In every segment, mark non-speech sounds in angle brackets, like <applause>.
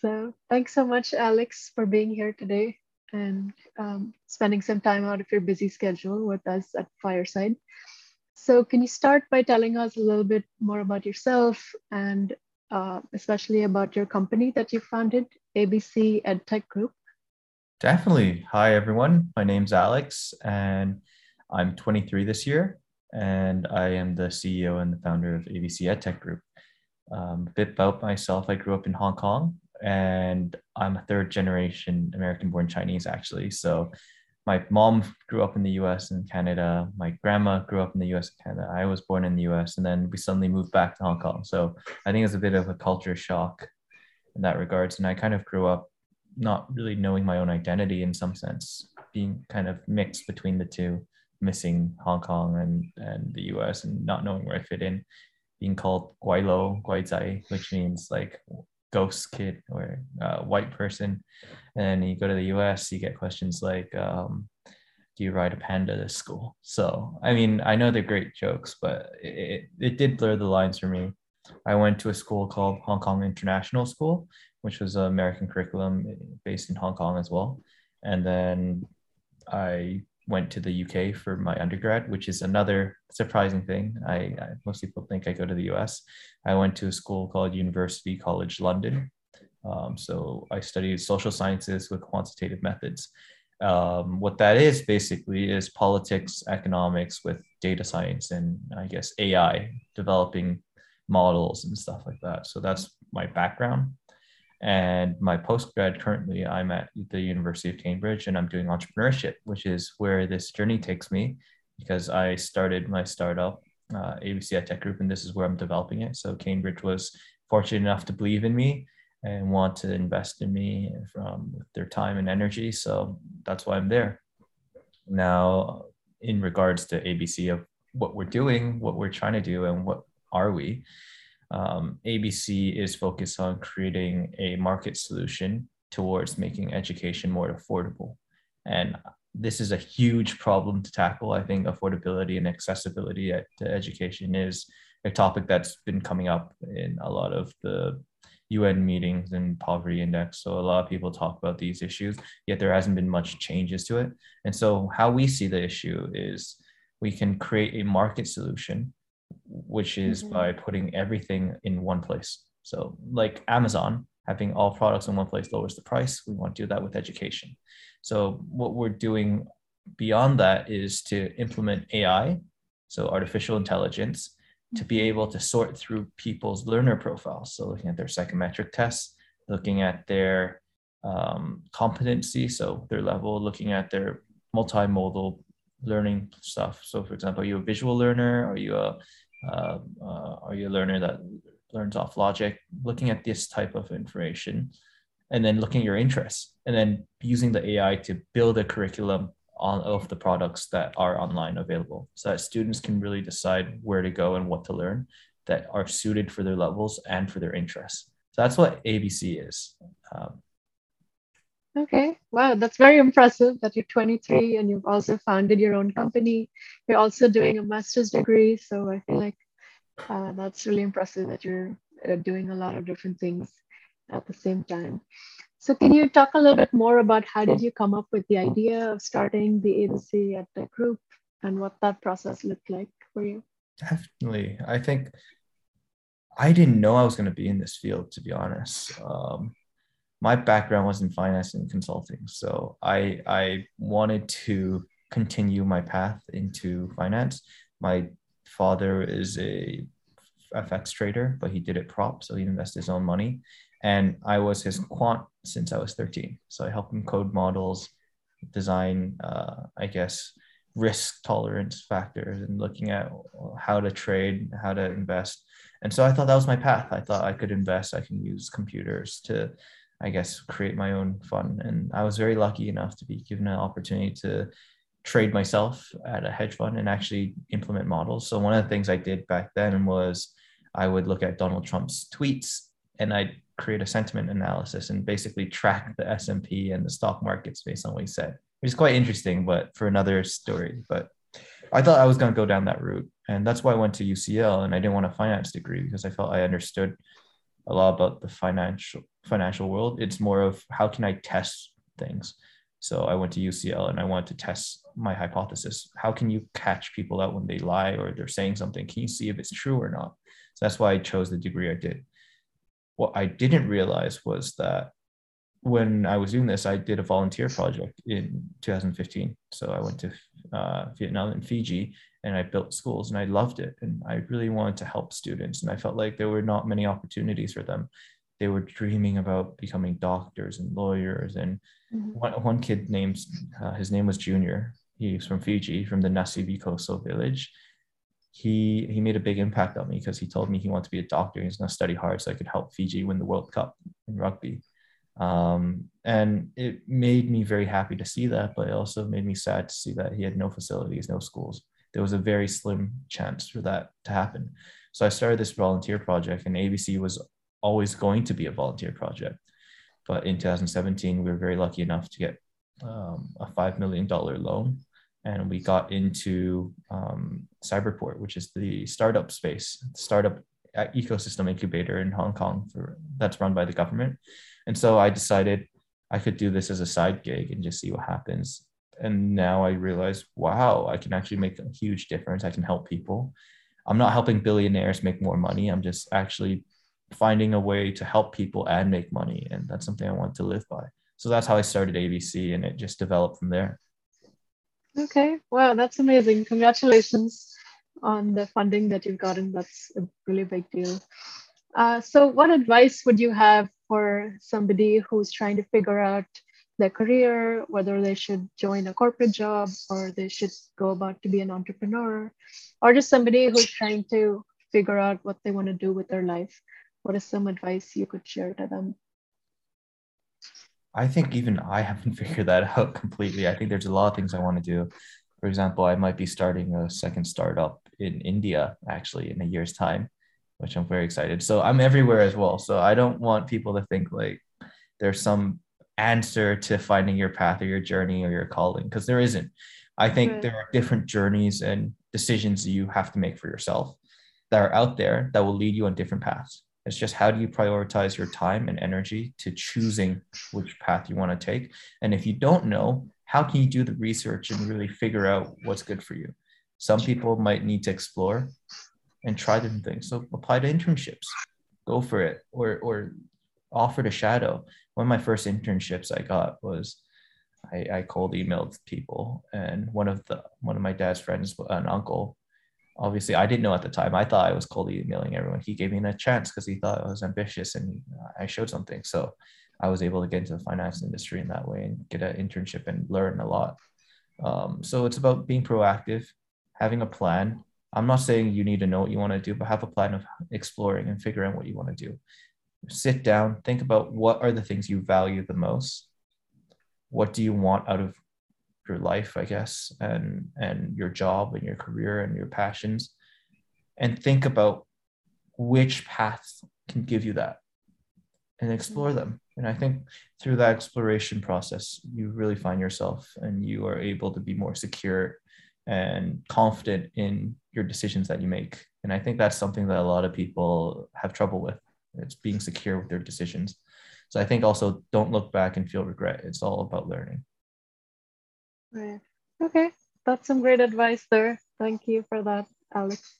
So thanks so much, Alex, for being here today and um, spending some time out of your busy schedule with us at Fireside. So can you start by telling us a little bit more about yourself and uh, especially about your company that you founded, ABC EdTech Group? Definitely. Hi, everyone. My name's Alex, and I'm 23 this year, and I am the CEO and the founder of ABC EdTech Group. Um, a bit about myself I grew up in Hong Kong, and I'm a third generation American born Chinese, actually. So my mom grew up in the US and Canada. My grandma grew up in the US and Canada. I was born in the US, and then we suddenly moved back to Hong Kong. So I think it's a bit of a culture shock in that regards. And I kind of grew up not really knowing my own identity in some sense, being kind of mixed between the two, missing Hong Kong and, and the US and not knowing where I fit in, being called Gweilo, Guai Zai, which means like ghost kid or uh, white person. And you go to the US, you get questions like, um, do you ride a panda to school? So, I mean, I know they're great jokes, but it, it did blur the lines for me. I went to a school called Hong Kong International School, which was an American curriculum based in Hong Kong as well. And then I went to the UK for my undergrad, which is another surprising thing. I, I, most people think I go to the US. I went to a school called University College London. Um, so I studied social sciences with quantitative methods. Um, what that is basically is politics, economics with data science, and I guess AI, developing models and stuff like that. So that's my background. And my postgrad currently, I'm at the University of Cambridge and I'm doing entrepreneurship, which is where this journey takes me because I started my startup, uh, ABC Tech Group, and this is where I'm developing it. So Cambridge was fortunate enough to believe in me and want to invest in me from their time and energy. So that's why I'm there. Now, in regards to ABC of what we're doing, what we're trying to do, and what are we, um, ABC is focused on creating a market solution towards making education more affordable. And this is a huge problem to tackle. I think affordability and accessibility at, to education is a topic that's been coming up in a lot of the UN meetings and poverty index. So a lot of people talk about these issues, yet there hasn't been much changes to it. And so how we see the issue is we can create a market solution which is mm-hmm. by putting everything in one place. So, like Amazon, having all products in one place lowers the price. We want to do that with education. So, what we're doing beyond that is to implement AI, so artificial intelligence, to be able to sort through people's learner profiles. So, looking at their psychometric tests, looking at their um, competency, so their level, looking at their multimodal learning stuff. So, for example, are you a visual learner? Are you a uh, uh, are you a learner that learns off logic? Looking at this type of information, and then looking at your interests, and then using the AI to build a curriculum on of the products that are online available, so that students can really decide where to go and what to learn that are suited for their levels and for their interests. So that's what ABC is. Um, Okay, wow, that's very impressive that you're 23 and you've also founded your own company. You're also doing a master's degree. So I feel like uh, that's really impressive that you're uh, doing a lot of different things at the same time. So can you talk a little bit more about how did you come up with the idea of starting the ABC at the group and what that process looked like for you? Definitely. I think I didn't know I was going to be in this field, to be honest. Um, my background was in finance and consulting. So I I wanted to continue my path into finance. My father is a FX trader, but he did it prop, so he invested his own money. And I was his quant since I was 13. So I helped him code models, design, uh, I guess, risk tolerance factors, and looking at how to trade, how to invest. And so I thought that was my path. I thought I could invest. I can use computers to I guess, create my own fund. And I was very lucky enough to be given an opportunity to trade myself at a hedge fund and actually implement models. So one of the things I did back then was I would look at Donald Trump's tweets and I'd create a sentiment analysis and basically track the S&P and the stock markets based on what he said, which is quite interesting, but for another story. But I thought I was going to go down that route. And that's why I went to UCL and I didn't want a finance degree because I felt I understood a lot about the financial financial world. It's more of how can I test things. So I went to UCL and I wanted to test my hypothesis. How can you catch people out when they lie or they're saying something? Can you see if it's true or not? So that's why I chose the degree I did. What I didn't realize was that when I was doing this, I did a volunteer project in 2015. So I went to uh, Vietnam and Fiji and I built schools and I loved it. And I really wanted to help students. And I felt like there were not many opportunities for them. They were dreaming about becoming doctors and lawyers. And mm-hmm. one, one kid named, uh, his name was Junior. He's from Fiji, from the Nasibi coastal village. He, he made a big impact on me because he told me he wanted to be a doctor. He's going to study hard so I could help Fiji win the World Cup in rugby. Um, and it made me very happy to see that, but it also made me sad to see that he had no facilities, no schools. There was a very slim chance for that to happen. So I started this volunteer project, and ABC was always going to be a volunteer project. But in 2017, we were very lucky enough to get um, a $5 million loan. And we got into um, Cyberport, which is the startup space, startup ecosystem incubator in Hong Kong for, that's run by the government. And so I decided I could do this as a side gig and just see what happens. And now I realize, wow, I can actually make a huge difference. I can help people. I'm not helping billionaires make more money. I'm just actually finding a way to help people and make money. And that's something I want to live by. So that's how I started ABC and it just developed from there. Okay. Wow, that's amazing. Congratulations on the funding that you've gotten. That's a really big deal. Uh, so, what advice would you have for somebody who's trying to figure out their career, whether they should join a corporate job or they should go about to be an entrepreneur, or just somebody who's trying to figure out what they want to do with their life? What is some advice you could share to them? I think even I haven't <laughs> figured that out completely. I think there's a lot of things I want to do. For example, I might be starting a second startup in India actually in a year's time which I'm very excited. So I'm everywhere as well. So I don't want people to think like there's some answer to finding your path or your journey or your calling because there isn't. I think right. there are different journeys and decisions that you have to make for yourself that are out there that will lead you on different paths. It's just how do you prioritize your time and energy to choosing which path you want to take? And if you don't know, how can you do the research and really figure out what's good for you? Some people might need to explore and try different things. So apply to internships, go for it, or or offer to shadow. One of my first internships I got was I, I cold emailed people, and one of the one of my dad's friends, an uncle, obviously I didn't know at the time. I thought I was cold emailing everyone. He gave me a chance because he thought I was ambitious and I showed something. So I was able to get into the finance industry in that way and get an internship and learn a lot. Um, so it's about being proactive, having a plan, I'm not saying you need to know what you want to do, but have a plan of exploring and figuring out what you want to do. Sit down, think about what are the things you value the most. What do you want out of your life, I guess, and and your job and your career and your passions, and think about which paths can give you that, and explore them. And I think through that exploration process, you really find yourself, and you are able to be more secure and confident in your decisions that you make. And I think that's something that a lot of people have trouble with. It's being secure with their decisions. So I think also don't look back and feel regret. It's all about learning. Right. Okay. That's some great advice there. Thank you for that, Alex.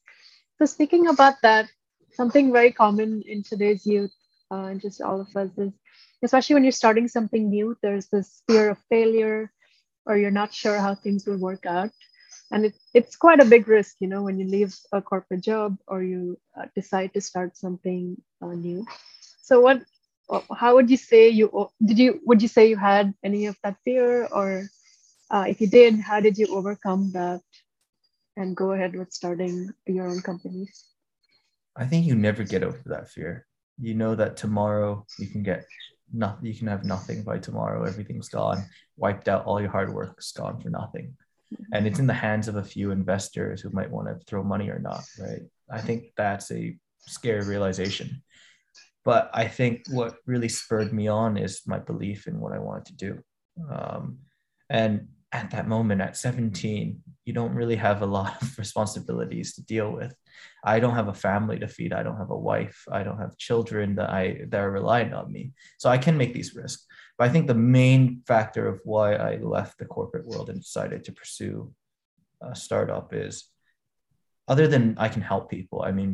So speaking about that, something very common in today's youth, uh, and just all of us is, especially when you're starting something new, there's this fear of failure, or you're not sure how things will work out and it, it's quite a big risk you know when you leave a corporate job or you uh, decide to start something uh, new. So what uh, how would you say you did you would you say you had any of that fear? Or uh, if you did how did you overcome that? And go ahead with starting your own companies i think you never get over that fear. You know that tomorrow you can get nothing you can have nothing by tomorrow. Everything's gone. Wiped out. All your hard work is gone for nothing and it's in the hands of a few investors who might want to throw money or not right? I think that's a scary realization. But i think what really spurred me on is my belief in what i wanted to do. Um, and at that moment at 17 you don't really have a lot of <laughs> responsibilities to deal with. I don't have a family to feed. I don't have a wife. I don't have children that i that are reliant on me. So i can make these risks. But i think the main factor of why i left the corporate world and decided to pursue a startup is other than i can help people i mean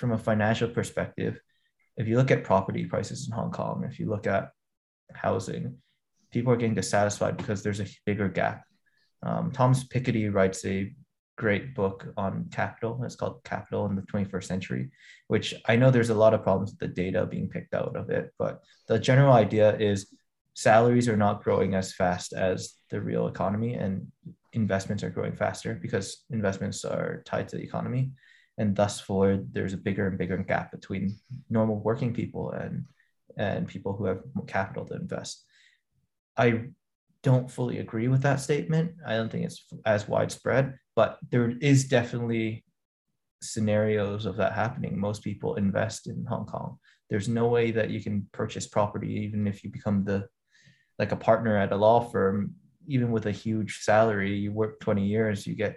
from a financial perspective if you look at property prices in hong kong if you look at housing people are getting dissatisfied because there's a bigger gap. Um, Thomas Piketty writes a great book on capital. It's called Capital in the 21st Century, which I know there's a lot of problems with the data being picked out of it, but the general idea is salaries are not growing as fast as the real economy and investments are growing faster because investments are tied to the economy and thus for there's a bigger and bigger gap between normal working people and and people who have capital to invest I don't fully agree with that statement. I don't think it's as widespread, but there is definitely scenarios of that happening. Most people invest in Hong Kong. There's no way that you can purchase property, even if you become the like a partner at a law firm, even with a huge salary, you work 20 years, you get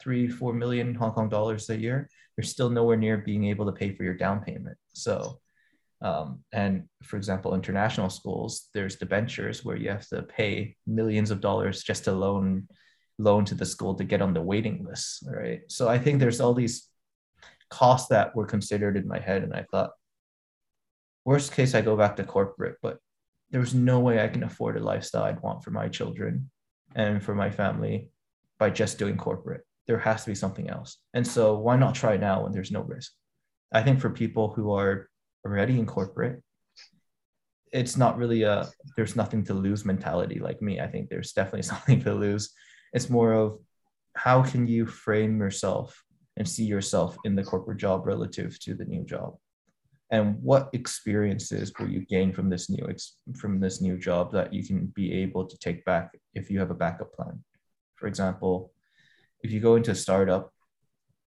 three, four million Hong Kong dollars a year. You're still nowhere near being able to pay for your down payment. So um, and for example, international schools, there's debentures where you have to pay millions of dollars just to loan loan to the school to get on the waiting list, right? So I think there's all these costs that were considered in my head, and I thought, worst case, I go back to corporate, but there's no way I can afford a lifestyle I'd want for my children and for my family by just doing corporate. There has to be something else. And so why not try now when there's no risk? I think for people who are already in corporate it's not really a there's nothing to lose mentality like me. I think there's definitely <laughs> something to lose. It's more of how can you frame yourself and see yourself in the corporate job relative to the new job? And what experiences will you gain from this new from this new job that you can be able to take back if you have a backup plan? For example if you go into a startup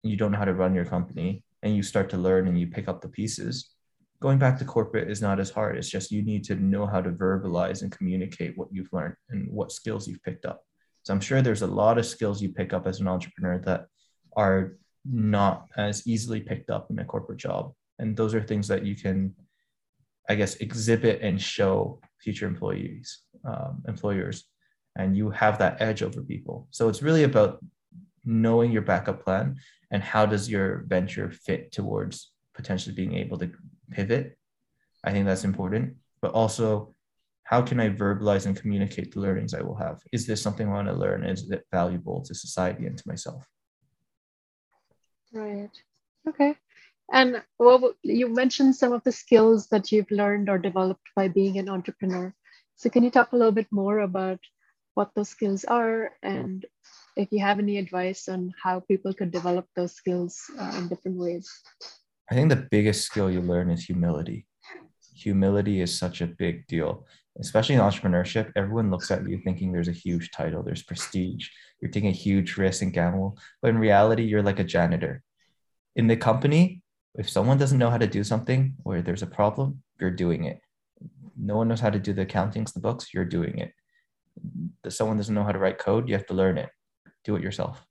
you don't know how to run your company and you start to learn and you pick up the pieces going back to corporate is not as hard. It's just you need to know how to verbalize and communicate what you've learned and what skills you've picked up. So I'm sure there's a lot of skills you pick up as an entrepreneur that are not as easily picked up in a corporate job. And those are things that you can, I guess, exhibit and show future employees, um, employers, and you have that edge over people. So it's really about knowing your backup plan and how does your venture fit towards potentially being able to pivot. I think that's important. But also, how can I verbalize and communicate the learnings I will have? Is this something I want to learn? Is it valuable to society and to myself? Right. Okay. And well, you mentioned some of the skills that you've learned or developed by being an entrepreneur. So, can you talk a little bit more about what those skills are and if you have any advice on how people could develop those skills uh, in different ways? I think the biggest skill you learn is humility. Humility is such a big deal, especially in entrepreneurship. Everyone looks at you thinking there's a huge title, there's prestige, you're taking a huge risk and gamble. But in reality, you're like a janitor. In the company, if someone doesn't know how to do something or there's a problem, you're doing it. No one knows how to do the accountings, the books, you're doing it. If someone doesn't know how to write code, you have to learn it. Do it yourself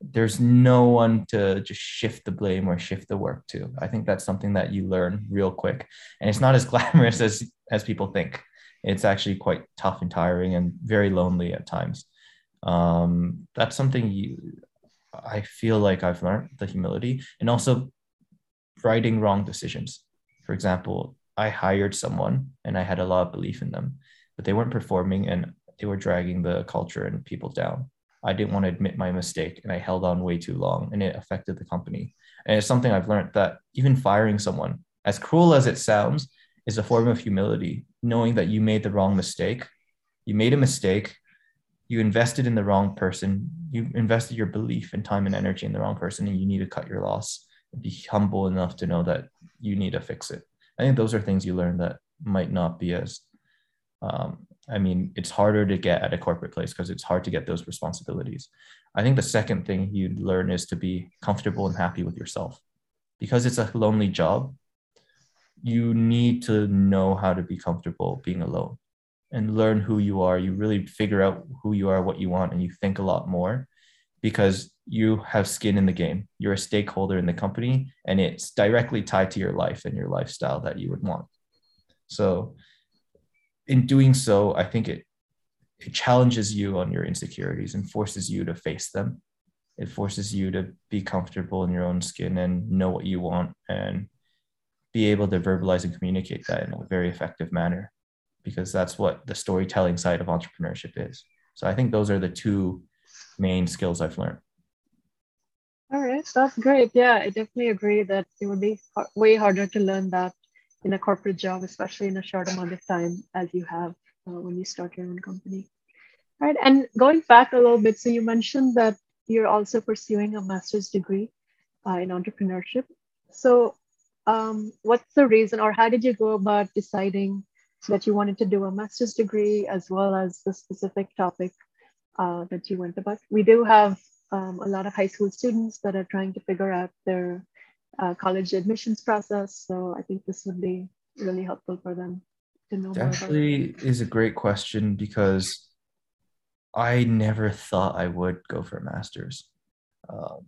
there's no one to just shift the blame or shift the work to. I think that's something that you learn real quick. And it's not as <laughs> glamorous as as people think. It's actually quite tough and tiring and very lonely at times. Um, that's something you I feel like I've learned the humility and also writing wrong decisions. For example, I hired someone and I had a lot of belief in them, but they weren't performing and they were dragging the culture and people down. I didn't want to admit my mistake and I held on way too long and it affected the company. And it's something I've learned that even firing someone, as cruel as it sounds, is a form of humility, knowing that you made the wrong mistake. You made a mistake. You invested in the wrong person. You invested your belief and time and energy in the wrong person, and you need to cut your loss. Be humble enough to know that you need to fix it. I think those are things you learn that might not be as um, I mean, it's harder to get at a corporate place because it's hard to get those responsibilities. I think the second thing you'd learn is to be comfortable and happy with yourself. Because it's a lonely job, you need to know how to be comfortable being alone. and learn who you are. You really figure out who you are, what you want, and you think a lot more because you have skin in the game. You're a stakeholder in the company, and it's directly tied to your life and your lifestyle that you would want. So, in doing so, I think it it challenges you on your insecurities and forces you to face them. It forces you to be comfortable in your own skin and know what you want and be able to verbalize and communicate that in a very effective manner because that's what the storytelling side of entrepreneurship is. So I think those are the two main skills I've learned. All right, that's great. Yeah, I definitely agree that it would be way harder to learn that in a corporate job, especially in a short amount of time as you have uh, when you start your own company. All right, and going back a little bit, so you mentioned that you're also pursuing a master's degree uh, in entrepreneurship. So, um, what's the reason, or how did you go about deciding that you wanted to do a master's degree as well as the specific topic uh, that you went about? We do have um, a lot of high school students that are trying to figure out their uh, college admissions process. So I think this would be really helpful for them to know. It actually is a great question because I never thought I would go for a master's. Um,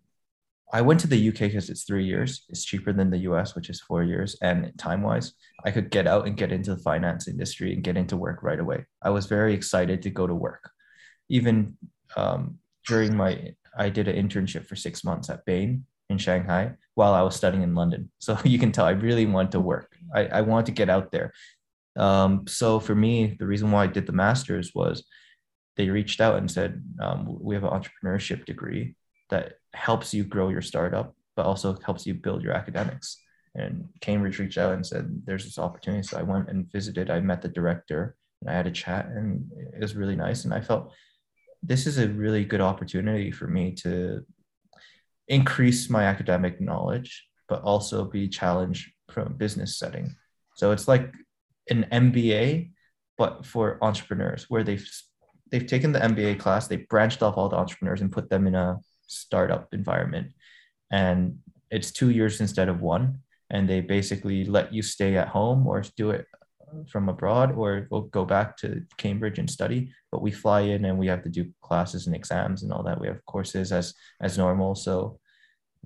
I went to the UK because it's three years. It's cheaper than the US, which is four years. And time wise, I could get out and get into the finance industry and get into work right away. I was very excited to go to work. Even um, during my, I did an internship for six months at Bain in Shanghai while I was studying in London. <laughs> So you can tell I really want to work. I, I want to get out there. Um, so for me, the reason why I did the master's was they reached out and said, um, we have an entrepreneurship degree that helps you grow your startup, but also helps you build your academics. And Cambridge reached out and said, There's this opportunity. So I went and visited. I met the director and I had a chat, and it was really nice. And I felt this is a really good opportunity for me to increase my academic knowledge, but also be challenged from a business setting. So it's like an MBA, but for entrepreneurs, where they've they've taken the MBA class, they branched off all the entrepreneurs and put them in a startup environment. And it's two years instead of one. And they basically let you stay at home or do it from abroad or we'll go back to Cambridge and study. But we fly in and we have to do classes and exams and all that. We have courses as as normal. So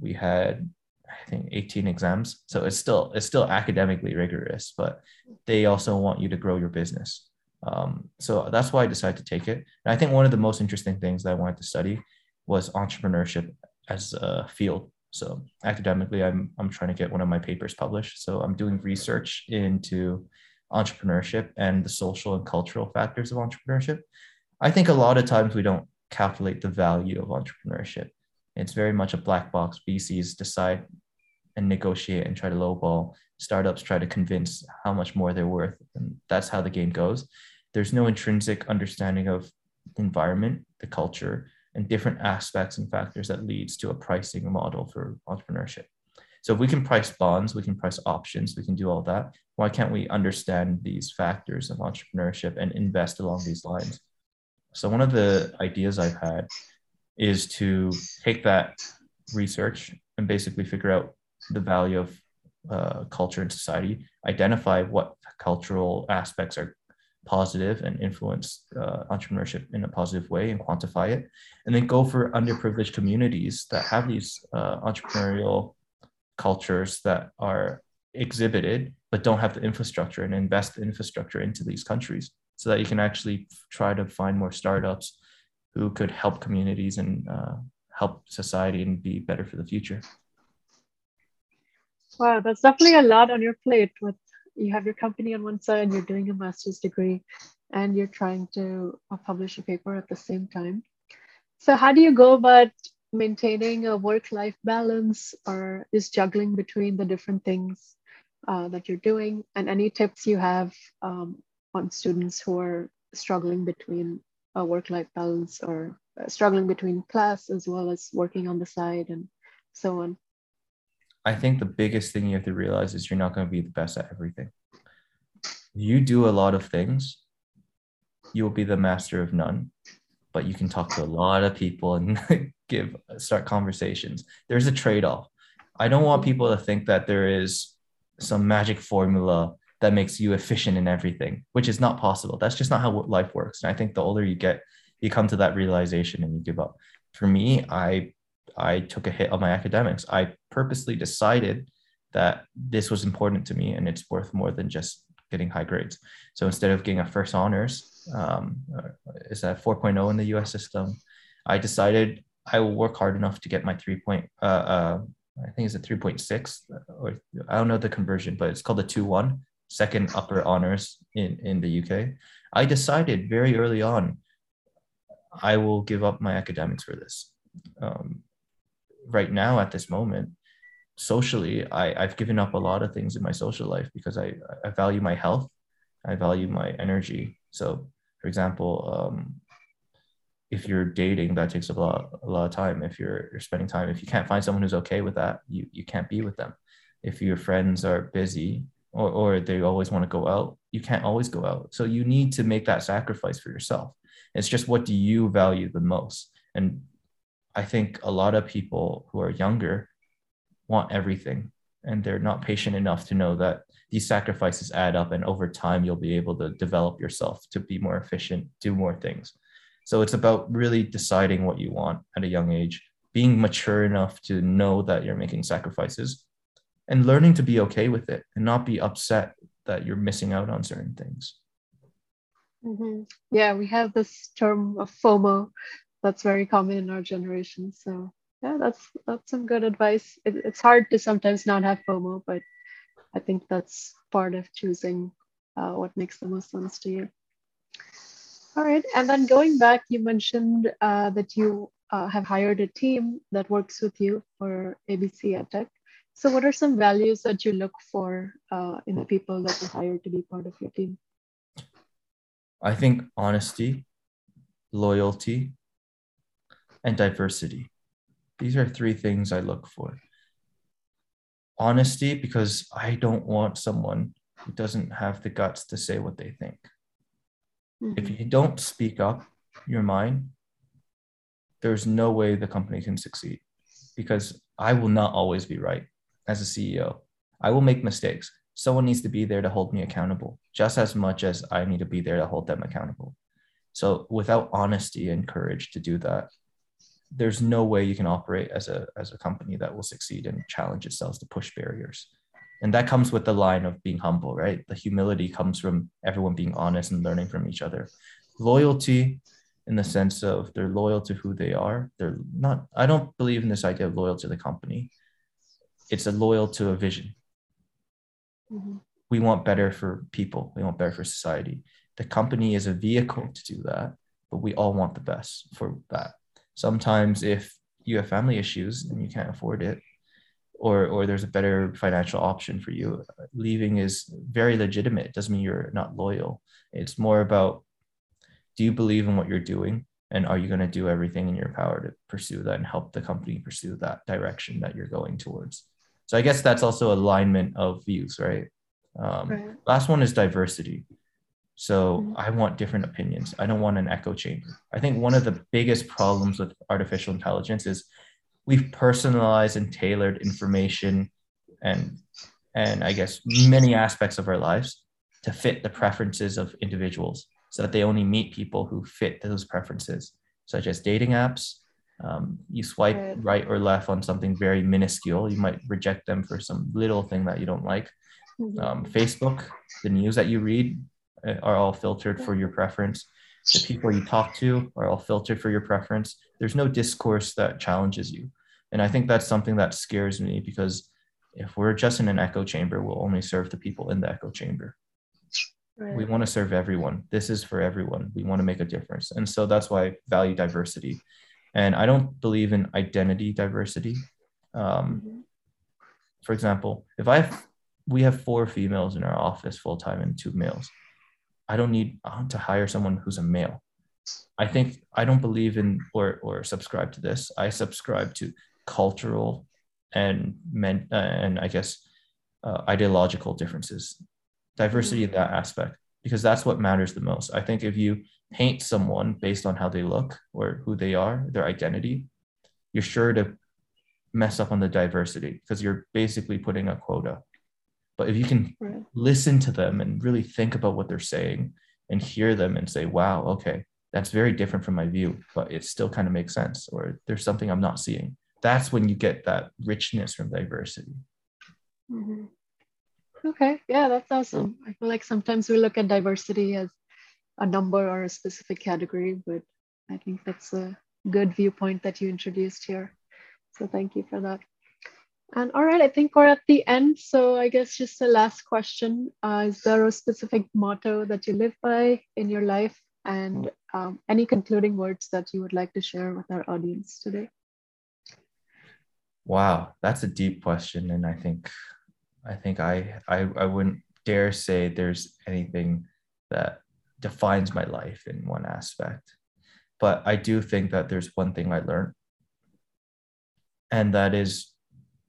we had I think 18 exams. So it's still it's still academically rigorous, but they also want you to grow your business. Um, so that's why I decided to take it. And I think one of the most interesting things that I wanted to study was entrepreneurship as a field. So academically, I'm I'm trying to get one of my papers published. So I'm doing research into entrepreneurship and the social and cultural factors of entrepreneurship. I think a lot of times we don't calculate the value of entrepreneurship. It's very much a black box. VCs decide and negotiate and try to lowball. Startups try to convince how much more they're worth, and that's how the game goes. There's no intrinsic understanding of the environment, the culture, and different aspects and factors that leads to a pricing model for entrepreneurship. So if we can price bonds, we can price options, we can do all that. Why can't we understand these factors of entrepreneurship and invest along these lines? So one of the ideas I've had is to take that research and basically figure out the value of uh, culture and society, identify what cultural aspects are positive and influence uh, entrepreneurship in a positive way and quantify it and then go for underprivileged communities that have these uh, entrepreneurial cultures that are exhibited but don't have the infrastructure and invest the infrastructure into these countries so that you can actually try to find more startups who could help communities and uh, help society and be better for the future wow that's definitely a lot on your plate with you have your company on one side, you're doing a master's degree, and you're trying to uh, publish a paper at the same time. So, how do you go about maintaining a work life balance or is juggling between the different things uh, that you're doing? And any tips you have um, on students who are struggling between a work life balance or uh, struggling between class as well as working on the side and so on? I think the biggest thing you have to realize is you're not going to be the best at everything. You do a lot of things, you will be the master of none, but you can talk to a lot of people and <laughs> give start conversations. There's a trade-off. I don't want people to think that there is some magic formula that makes you efficient in everything, which is not possible. That's just not how life works. And I think the older you get, you come to that realization and you give up. For me, I I took a hit on my academics. I purposely decided that this was important to me and it's worth more than just getting high grades. So instead of getting a first honors, um, is that 4.0 in the US system, I decided I will work hard enough to get my three point, uh, uh, I think it's a 3.6 or I don't know the conversion, but it's called a 2 1, second upper honors in, in the UK. I decided very early on, I will give up my academics for this. Um, right now, at this moment, socially, I, I've given up a lot of things in my social life because I, I value my health, I value my energy. So, for example, um, if you're dating, that takes a lot a lot of time. If you're you're spending time, if you can't find someone who's okay with that, you you can't be with them. If your friends are busy or or they always want to go out, you can't always go out. So you need to make that sacrifice for yourself. It's just what do you value the most? And I think a lot of people who are younger want everything and they're not patient enough to know that these sacrifices add up and over time you'll be able to develop yourself to be more efficient do more things so it's about really deciding what you want at a young age being mature enough to know that you're making sacrifices and learning to be okay with it and not be upset that you're missing out on certain things mm-hmm. yeah we have this term of fomo that's very common in our generation so yeah, that's that's some good advice. It, it's hard to sometimes not have FOMO, but I think that's part of choosing uh, what makes the most sense to you. All right, and then going back, you mentioned uh, that you uh, have hired a team that works with you for ABC EdTech. So, what are some values that you look for uh, in the people that you hire to be part of your team? I think honesty, loyalty, and diversity. These are three things I look for. Honesty, because I don't want someone who doesn't have the guts to say what they think. Mm-hmm. If you don't speak up your mind, there's no way the company can succeed because I will not always be right as a CEO. I will make mistakes. Someone needs to be there to hold me accountable just as much as I need to be there to hold them accountable. So, without honesty and courage to do that, there's no way you can operate as a as a company that will succeed and challenge itself to push barriers and that comes with the line of being humble right the humility comes from everyone being honest and learning from each other loyalty in the sense of they're loyal to who they are they're not i don't believe in this idea of loyal to the company it's a loyal to a vision. Mm-hmm. we want better for people. We want better for society. The company is a vehicle to do that but we all want the best for that. Sometimes if you have family issues and you can't afford it or or there's a better financial option for you leaving is very legitimate. It doesn't mean you're not loyal. It's more about do you believe in what you're doing? And are you going to do everything in your power to pursue that and help the company pursue that direction that you're going towards so i guess that's also alignment of views right, um, right. last one is diversity so mm-hmm. I want different opinions. I don't want an echo chamber. I think one of the biggest problems with artificial intelligence is we've personalized and tailored information and and I guess many aspects of our lives to fit the preferences of individuals so that they only meet people who fit those preferences, such as dating apps. Um, you swipe right. right or left on something very minuscule, you might reject them for some little thing that you don't like. Mm-hmm. Um, Facebook, the news that you read, uh, are all filtered for your preference. The people you talk to are all filtered for your preference. There's no discourse that challenges you. And I think that's something that scares me because if we're just in an echo chamber, we'll only serve the people in the echo chamber. Right. We want to serve everyone. This is for everyone. We want to make a difference. And so that's why I value diversity. And I don't believe in identity diversity. Um, mm-hmm. For example, if I have, we have four females in our office full time and two males, I don't need to hire someone who's a male. I think I don't believe in or or subscribe to this. I subscribe to cultural and men uh, and I guess uh, ideological differences, diversity in that aspect because that's what matters the most. I think if you paint someone based on how they look or who they are, their identity, you're sure to mess up on the diversity because you're basically putting a quota. But if you can Right. listen to them and really think about what they're saying and hear them and say, wow, okay, that's very different from my view, but it still kind of makes sense, or there's something I'm not seeing. That's when you get that richness from diversity. Mhm. Okay, yeah, that's awesome. I feel like sometimes we look at diversity as a number or a specific category, but I think that's a good viewpoint that you introduced here. So thank you for that. And all right, I think we're at the end. So I guess just the last question. Uh, is there a specific motto that you live by in your life? And um, any concluding words that you would like to share with our audience today? Wow, that's a deep question. And I think I think I I, I wouldn't dare say there's anything that defines my life in one aspect. But I do think that there's one thing I learned. And that is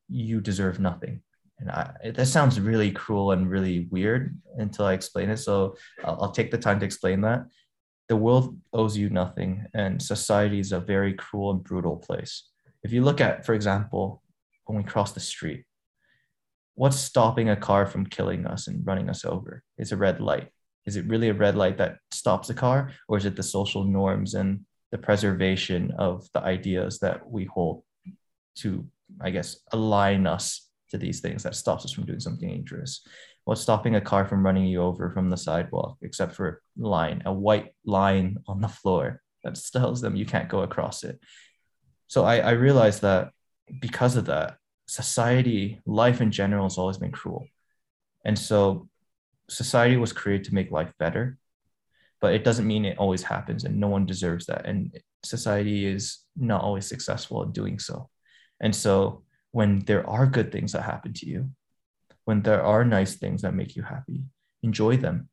you deserve nothing. And I, that sounds really cruel and really weird until I explain it. So I'll, I'll take the time to explain that. The world owes you nothing, and society is a very cruel and brutal place. If you look at, for example, when we cross the street, what's stopping a car from killing us and running us over? It's a red light. Is it really a red light that stops a car, or is it the social norms and the preservation of the ideas that we hold to, I guess, align us to these things that stops us from doing something dangerous? What's stopping a car from running you over from the sidewalk, except for a line, a white line on the floor that <laughs> tells them you can't go across it? So I, I realized that because of that, society, life in general has always been cruel. And so society was created to make life better, but it doesn't mean it always happens and no one deserves that. And society is not always successful in doing so. And so when there are good things that happen to you, when there are nice things that make you happy, enjoy them.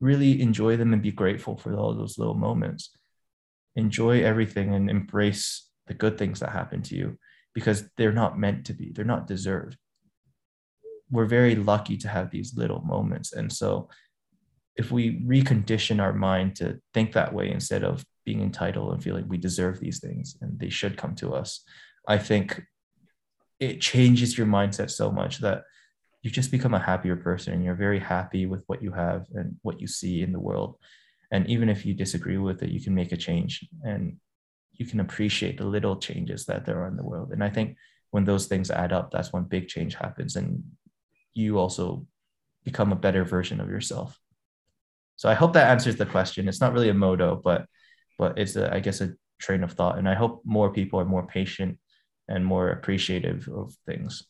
Really enjoy them and be grateful for all those little moments. Enjoy everything and embrace the good things that happen to you because they're not meant to be, they're not deserved. We're very lucky to have these little moments. And so if we recondition our mind to think that way instead of being entitled and feeling we deserve these things and they should come to us, I think it changes your mindset so much that you just become a happier person and you're very happy with what you have and what you see in the world. And even if you disagree with it, you can make a change and you can appreciate the little changes that there are in the world. And I think when those things add up, that's when big change happens and you also become a better version of yourself. So I hope that answers the question. It's not really a motto, but but it's a, I guess a train of thought. And I hope more people are more patient and more appreciative of things.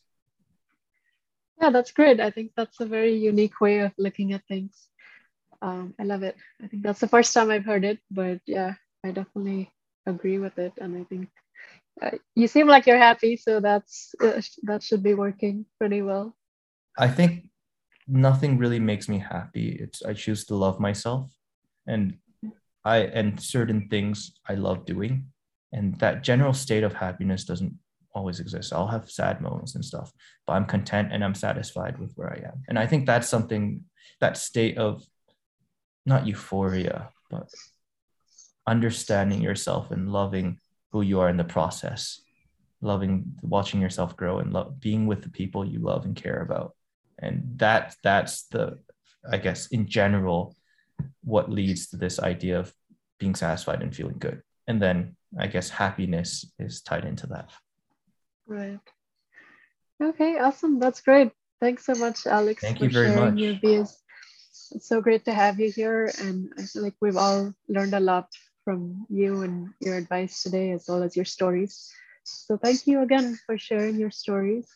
Yeah, that's great. I think that's a very unique way of looking at things. Um, I love it. I think that's the first time I've heard it, but yeah, I definitely agree with it. And I think uh, you seem like you're happy, so that's uh, that should be working pretty well. I think nothing really makes me happy. It's I choose to love myself, and I and certain things I love doing, and that general state of happiness doesn't always exist. I'll have sad moments and stuff, but I'm content and I'm satisfied with where I am. And I think that's something that state of not euphoria, but understanding yourself and loving who you are in the process, loving watching yourself grow and love, being with the people you love and care about. And that that's the I guess in general what leads to this idea of being satisfied and feeling good. And then I guess happiness is tied into that. Right. Okay, awesome. That's great. Thanks so much, Alex, Thank you very sharing much. your views. It's so great to have you here. And I feel like we've all learned a lot from you and your advice today, as well as your stories. So thank you again for sharing your stories.